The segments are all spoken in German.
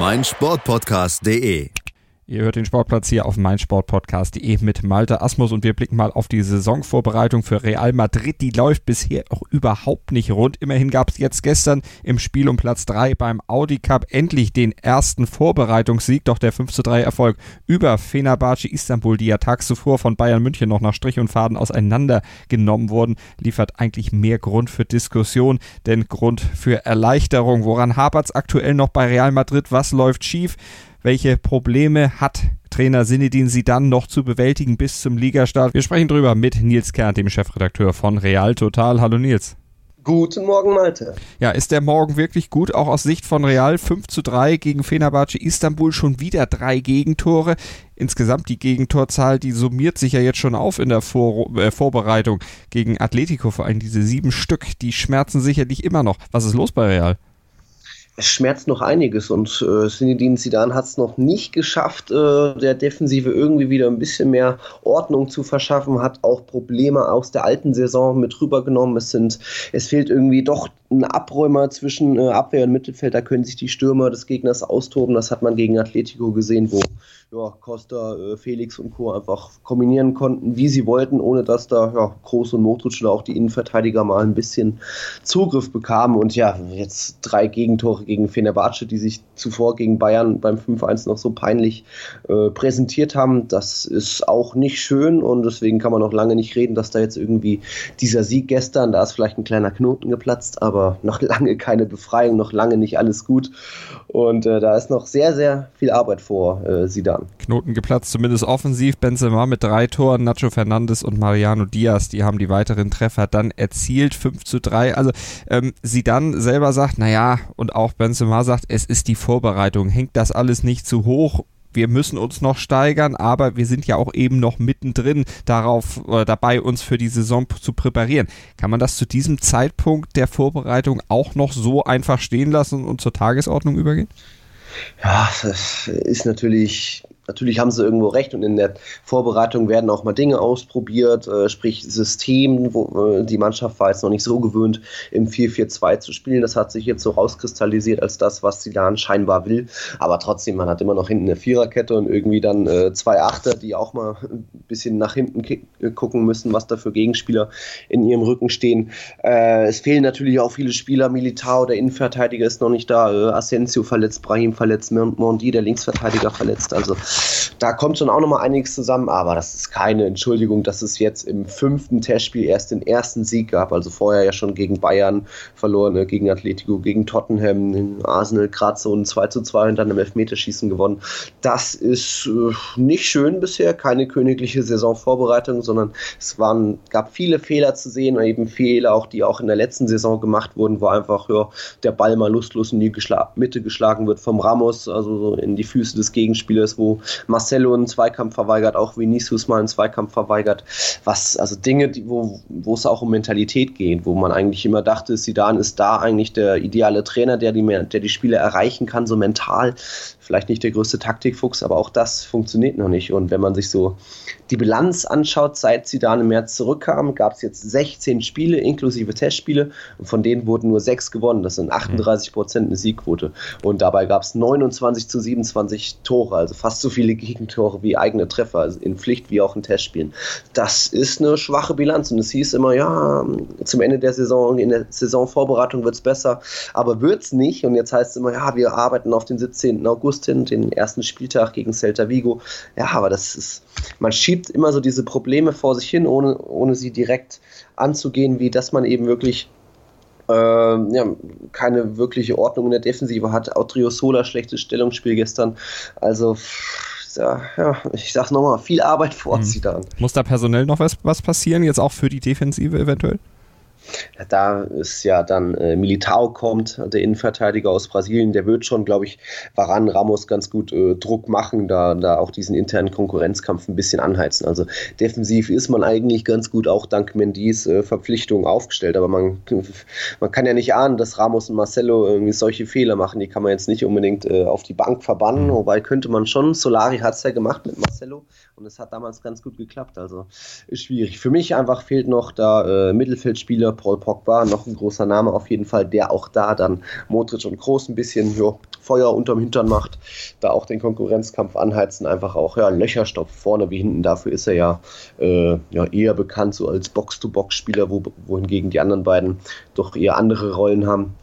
meinsportpodcast.de. Ihr hört den Sportplatz hier auf meinsportpodcast.de mit Malte Asmus und wir blicken mal auf die Saisonvorbereitung für Real Madrid. Die läuft bisher auch überhaupt nicht rund. Immerhin gab es jetzt gestern im Spiel um Platz 3 beim Audi Cup endlich den ersten Vorbereitungssieg. Doch der 5 zu 3 Erfolg über Fenerbahce Istanbul, die ja tags zuvor von Bayern München noch nach Strich und Faden auseinandergenommen wurden, liefert eigentlich mehr Grund für Diskussion, denn Grund für Erleichterung. Woran hapert es aktuell noch bei Real Madrid? Was läuft schief? Welche Probleme hat Trainer Sinedin Sidan noch zu bewältigen bis zum Ligastart? Wir sprechen drüber mit Nils Kern, dem Chefredakteur von Real Total. Hallo Nils. Guten Morgen, Malte. Ja, ist der Morgen wirklich gut, auch aus Sicht von Real? 5 zu 3 gegen Fenerbahce Istanbul, schon wieder drei Gegentore. Insgesamt die Gegentorzahl, die summiert sich ja jetzt schon auf in der Vor äh, Vorbereitung gegen Atletico, vor allem diese sieben Stück, die schmerzen sicherlich immer noch. Was ist los bei Real? Es schmerzt noch einiges und äh, Zinedine Zidane hat es noch nicht geschafft, äh, der Defensive irgendwie wieder ein bisschen mehr Ordnung zu verschaffen, hat auch Probleme aus der alten Saison mit rübergenommen. Es sind, es fehlt irgendwie doch ein Abräumer zwischen äh, Abwehr und Mittelfeld, da können sich die Stürmer des Gegners austoben. Das hat man gegen Atletico gesehen, wo ja, Costa, äh, Felix und Co. einfach kombinieren konnten, wie sie wollten, ohne dass da ja, Groß und Modric oder auch die Innenverteidiger mal ein bisschen Zugriff bekamen. Und ja, jetzt drei Gegentore gegen Fenerbahce, die sich zuvor gegen Bayern beim 5-1 noch so peinlich äh, präsentiert haben. Das ist auch nicht schön und deswegen kann man noch lange nicht reden, dass da jetzt irgendwie dieser Sieg gestern, da ist vielleicht ein kleiner Knoten geplatzt, aber noch lange keine Befreiung, noch lange nicht alles gut. Und äh, da ist noch sehr, sehr viel Arbeit vor äh, Sidan. Knoten geplatzt, zumindest offensiv. Benzema mit drei Toren, Nacho Fernandes und Mariano Diaz, die haben die weiteren Treffer dann erzielt, 5 zu 3. Also ähm, Sidan selber sagt, naja, und auch Benzema sagt, es ist die Vorbereitung. Hängt das alles nicht zu hoch? wir müssen uns noch steigern, aber wir sind ja auch eben noch mittendrin darauf äh, dabei, uns für die Saison zu präparieren. Kann man das zu diesem Zeitpunkt der Vorbereitung auch noch so einfach stehen lassen und zur Tagesordnung übergehen? Ja, das ist natürlich Natürlich haben sie irgendwo recht und in der Vorbereitung werden auch mal Dinge ausprobiert, äh, sprich System, wo äh, die Mannschaft war jetzt noch nicht so gewöhnt, im 4-4-2 zu spielen. Das hat sich jetzt so rauskristallisiert als das, was Silan scheinbar will. Aber trotzdem, man hat immer noch hinten eine Viererkette und irgendwie dann äh, zwei Achter, die auch mal ein bisschen nach hinten äh, gucken müssen, was da für Gegenspieler in ihrem Rücken stehen. Äh, es fehlen natürlich auch viele Spieler. Militao, der Innenverteidiger, ist noch nicht da. Äh, Asensio verletzt, Brahim verletzt, Mondi, der Linksverteidiger verletzt. Also da kommt schon auch nochmal einiges zusammen, aber das ist keine Entschuldigung, dass es jetzt im fünften Testspiel erst den ersten Sieg gab. Also vorher ja schon gegen Bayern verloren, ne, gegen Atletico, gegen Tottenham, Arsenal gerade so ein 2 zu 2 und dann im Elfmeterschießen gewonnen. Das ist äh, nicht schön bisher, keine königliche Saisonvorbereitung, sondern es waren, gab viele Fehler zu sehen, eben Fehler auch, die auch in der letzten Saison gemacht wurden, wo einfach ja, der Ball mal lustlos in die geschla Mitte geschlagen wird vom Ramos, also so in die Füße des Gegenspielers, wo Marcelo einen Zweikampf verweigert, auch Vinicius mal einen Zweikampf verweigert. Was, also Dinge, die, wo, wo es auch um Mentalität geht, wo man eigentlich immer dachte, Sidan ist da eigentlich der ideale Trainer, der die, der die Spieler erreichen kann, so mental vielleicht nicht der größte Taktikfuchs, aber auch das funktioniert noch nicht. Und wenn man sich so die Bilanz anschaut, seit sie da im März zurückkam, gab es jetzt 16 Spiele inklusive Testspiele und von denen wurden nur sechs gewonnen. Das sind 38 Prozent eine Siegquote. Und dabei gab es 29 zu 27 Tore, also fast so viele Gegentore wie eigene Treffer, also in Pflicht wie auch in Testspielen. Das ist eine schwache Bilanz und es hieß immer, ja, zum Ende der Saison, in der Saisonvorbereitung wird es besser, aber wird es nicht. Und jetzt heißt es immer, ja, wir arbeiten auf den 17. August hin, den ersten Spieltag gegen Celta Vigo. Ja, aber das ist, man schiebt immer so diese Probleme vor sich hin, ohne, ohne sie direkt anzugehen, wie dass man eben wirklich äh, ja, keine wirkliche Ordnung in der Defensive hat. Autrio Sola, schlechtes Stellungsspiel gestern. Also, ja, ja ich sag's nochmal, viel Arbeit vor mhm. Muss da personell noch was, was passieren, jetzt auch für die Defensive eventuell? Da ist ja dann äh, Militao kommt, der Innenverteidiger aus Brasilien, der wird schon, glaube ich, Varan Ramos ganz gut äh, Druck machen, da, da auch diesen internen Konkurrenzkampf ein bisschen anheizen. Also defensiv ist man eigentlich ganz gut auch dank Mendis äh, Verpflichtungen aufgestellt, aber man, man kann ja nicht ahnen, dass Ramos und Marcelo irgendwie solche Fehler machen, die kann man jetzt nicht unbedingt äh, auf die Bank verbannen, mhm. wobei könnte man schon, Solari hat es ja gemacht mit Marcelo und es hat damals ganz gut geklappt, also ist schwierig. Für mich einfach fehlt noch da äh, Mittelfeldspieler, Paul Pogba, noch ein großer Name auf jeden Fall, der auch da dann Modric und Groß ein bisschen jo, Feuer unterm Hintern macht, da auch den Konkurrenzkampf anheizen, einfach auch ja, Löcher stopft, vorne wie hinten. Dafür ist er ja, äh, ja eher bekannt so als Box-to-Box-Spieler, wo, wohingegen die anderen beiden doch eher andere Rollen haben.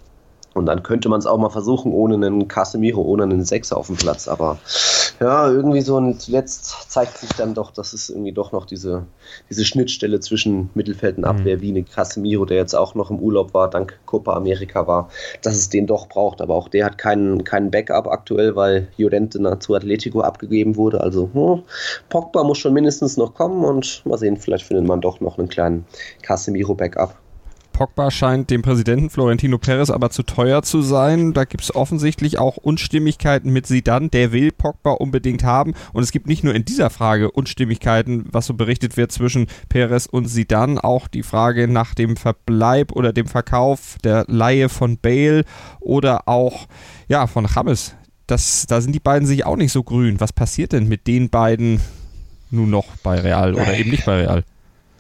Und dann könnte man es auch mal versuchen, ohne einen Casemiro, ohne einen Sechser auf dem Platz. Aber ja, irgendwie so und zuletzt zeigt sich dann doch, dass es irgendwie doch noch diese, diese Schnittstelle zwischen Mittelfeld und. Abwehr, mhm. wie eine Casemiro, der jetzt auch noch im Urlaub war, dank Copa America war, dass es den doch braucht. Aber auch der hat keinen, keinen Backup aktuell, weil Llorente zu Atletico abgegeben wurde. Also hm, Pogba muss schon mindestens noch kommen und mal sehen, vielleicht findet man doch noch einen kleinen Casemiro-Backup. Pogba scheint dem Präsidenten Florentino Perez aber zu teuer zu sein. Da gibt es offensichtlich auch Unstimmigkeiten mit Sidan. Der will Pogba unbedingt haben. Und es gibt nicht nur in dieser Frage Unstimmigkeiten, was so berichtet wird zwischen Perez und Sidan, auch die Frage nach dem Verbleib oder dem Verkauf der Laie von Bale oder auch ja von James. Das, da sind die beiden sich auch nicht so grün. Was passiert denn mit den beiden nun noch bei Real oder eben nicht bei Real?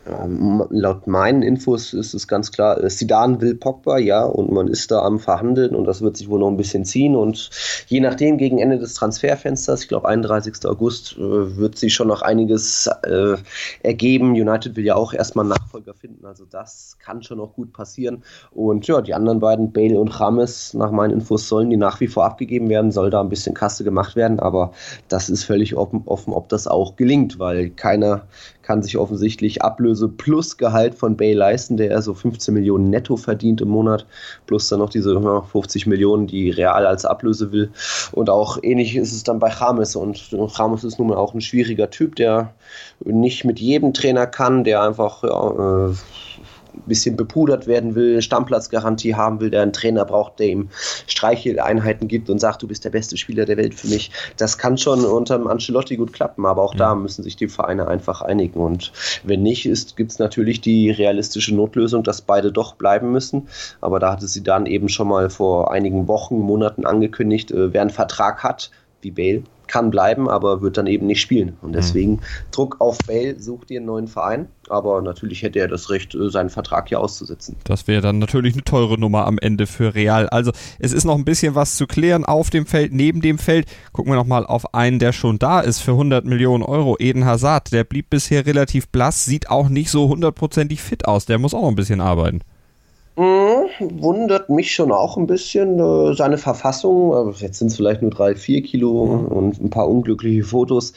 Ähm, laut meinen Infos ist es ganz klar, Sidan äh, will Pogba, ja, und man ist da am Verhandeln und das wird sich wohl noch ein bisschen ziehen und je nachdem gegen Ende des Transferfensters, ich glaube 31. August, äh, wird sich schon noch einiges äh, ergeben. United will ja auch erstmal einen Nachfolger finden, also das kann schon noch gut passieren. Und ja, die anderen beiden, Bale und Rames, nach meinen Infos sollen die nach wie vor abgegeben werden, soll da ein bisschen Kasse gemacht werden, aber das ist völlig offen, offen ob das auch gelingt, weil keiner kann sich offensichtlich Ablöse plus Gehalt von Bay leisten, der er so 15 Millionen netto verdient im Monat, plus dann noch diese 50 Millionen, die Real als Ablöse will. Und auch ähnlich ist es dann bei James. Und James ist nun mal auch ein schwieriger Typ, der nicht mit jedem Trainer kann, der einfach ja, äh, bisschen bepudert werden will, Stammplatzgarantie haben will, der einen Trainer braucht, der ihm Streicheleinheiten gibt und sagt, du bist der beste Spieler der Welt für mich. Das kann schon unter Ancelotti gut klappen, aber auch mhm. da müssen sich die Vereine einfach einigen. Und wenn nicht gibt es natürlich die realistische Notlösung, dass beide doch bleiben müssen. Aber da hatte sie dann eben schon mal vor einigen Wochen, Monaten angekündigt, äh, wer einen Vertrag hat, wie Bale, kann bleiben, aber wird dann eben nicht spielen. Und mhm. deswegen mhm. Druck auf Bale, sucht ihr einen neuen Verein. Aber natürlich hätte er das Recht, äh, seinen Vertrag hier auszusetzen. Das wäre dann natürlich eine teure Nummer am Ende für Real. Also es ist noch ein bisschen was zu klären auf dem Feld, neben dem Feld. Gucken wir nochmal auf einen, der schon da ist für 100 Millionen Euro. Eden Hazard, der blieb bisher relativ blass, sieht auch nicht so hundertprozentig fit aus. Der muss auch noch ein bisschen arbeiten. Mhm, wundert mich schon auch ein bisschen äh, seine Verfassung. Jetzt sind es vielleicht nur drei, vier Kilo mhm. und ein paar unglückliche Fotos.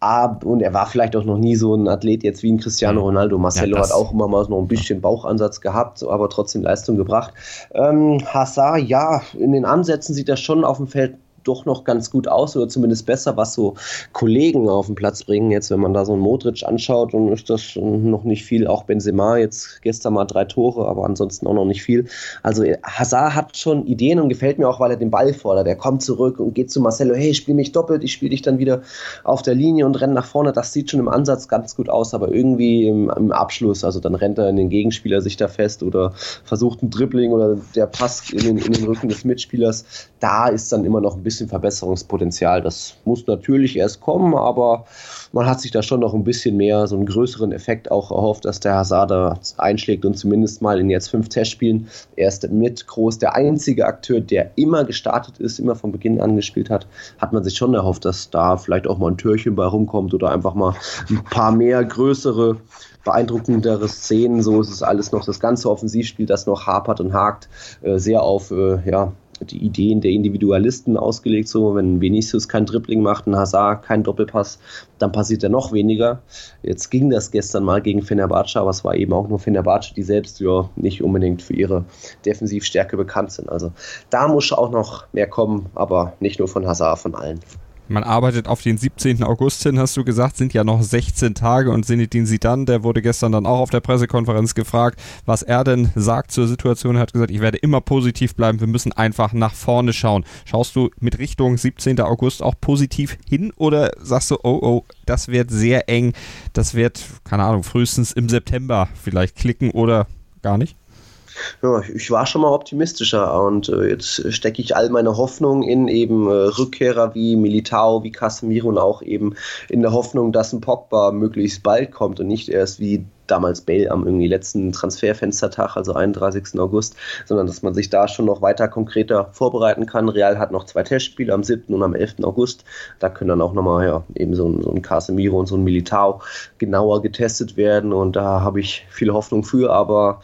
Ab, und er war vielleicht auch noch nie so ein Athlet jetzt wie ein Cristiano mhm. Ronaldo. Marcelo ja, hat auch immer mal noch ein bisschen Bauchansatz gehabt, aber trotzdem Leistung gebracht. Ähm, Hazard, ja, in den Ansätzen sieht er schon auf dem Feld doch noch ganz gut aus oder zumindest besser, was so Kollegen auf den Platz bringen. Jetzt, wenn man da so einen Modric anschaut, dann ist das noch nicht viel. Auch Benzema jetzt gestern mal drei Tore, aber ansonsten auch noch nicht viel. Also Hazard hat schon Ideen und gefällt mir auch, weil er den Ball fordert. Er kommt zurück und geht zu Marcelo, hey, spiel mich doppelt, ich spiele dich dann wieder auf der Linie und renne nach vorne. Das sieht schon im Ansatz ganz gut aus, aber irgendwie im, im Abschluss, also dann rennt er in den Gegenspieler sich da fest oder versucht ein Dribbling oder der Pass in den, in den Rücken des Mitspielers. Da ist dann immer noch ein bisschen bisschen Verbesserungspotenzial. Das muss natürlich erst kommen, aber man hat sich da schon noch ein bisschen mehr, so einen größeren Effekt auch erhofft, dass der Hazard da einschlägt und zumindest mal in jetzt fünf Testspielen erst mit groß der einzige Akteur, der immer gestartet ist, immer von Beginn an gespielt hat, hat man sich schon erhofft, dass da vielleicht auch mal ein Türchen bei rumkommt oder einfach mal ein paar mehr größere beeindruckendere Szenen. So ist es alles noch das ganze Offensivspiel, das noch hapert und hakt, äh, sehr auf äh, ja, die Ideen der Individualisten ausgelegt. So, wenn Vinicius kein Dribbling macht, ein Hazard kein Doppelpass, dann passiert ja noch weniger. Jetzt ging das gestern mal gegen Fenerbahce, aber es war eben auch nur Fenerbahce, die selbst ja nicht unbedingt für ihre Defensivstärke bekannt sind. Also da muss auch noch mehr kommen, aber nicht nur von Hazard, von allen. Man arbeitet auf den 17. August hin, hast du gesagt, sind ja noch 16 Tage und Sinidin Sidan, der wurde gestern dann auch auf der Pressekonferenz gefragt, was er denn sagt zur Situation. Er hat gesagt, ich werde immer positiv bleiben, wir müssen einfach nach vorne schauen. Schaust du mit Richtung 17. August auch positiv hin oder sagst du, oh, oh, das wird sehr eng, das wird, keine Ahnung, frühestens im September vielleicht klicken oder gar nicht? Ja, ich war schon mal optimistischer und äh, jetzt stecke ich all meine Hoffnung in eben äh, Rückkehrer wie Militao, wie Casemiro und auch eben in der Hoffnung, dass ein Pogba möglichst bald kommt und nicht erst wie damals Bale am irgendwie letzten Transferfenstertag, also 31. August, sondern dass man sich da schon noch weiter konkreter vorbereiten kann. Real hat noch zwei Testspiele am 7. und am 11. August. Da können dann auch nochmal ja, eben so ein, so ein Casemiro und so ein Militao genauer getestet werden und da habe ich viel Hoffnung für, aber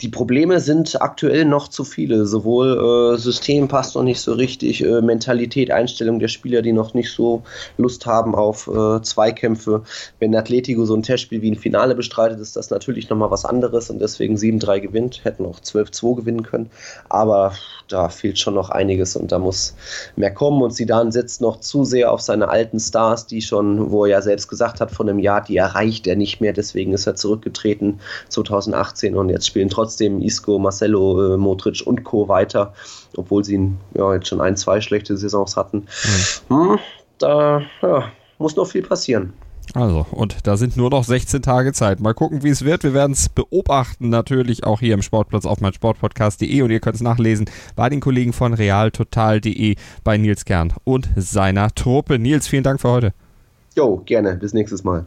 die Probleme sind aktuell noch zu viele. Sowohl äh, System passt noch nicht so richtig, äh, Mentalität, Einstellung der Spieler, die noch nicht so Lust haben auf äh, Zweikämpfe. Wenn Atletico so ein Testspiel wie ein Finale bestreitet, ist das natürlich nochmal was anderes und deswegen 7-3 gewinnt. Hätten auch 12-2 gewinnen können. Aber da fehlt schon noch einiges und da muss mehr kommen. Und Zidane setzt noch zu sehr auf seine alten Stars, die schon, wo er ja selbst gesagt hat, von einem Jahr, die erreicht er nicht mehr. Deswegen ist er zurückgetreten 2018 und jetzt spielen trotzdem Isco, Marcelo, äh, Modric und Co. weiter, obwohl sie ja, jetzt schon ein, zwei schlechte Saisons hatten. Mhm. Hm, da ja, muss noch viel passieren. Also, und da sind nur noch 16 Tage Zeit. Mal gucken, wie es wird. Wir werden es beobachten, natürlich auch hier im Sportplatz auf meinsportpodcast.de und ihr könnt es nachlesen bei den Kollegen von realtotal.de bei Nils Kern und seiner Truppe. Nils, vielen Dank für heute. Jo, gerne. Bis nächstes Mal.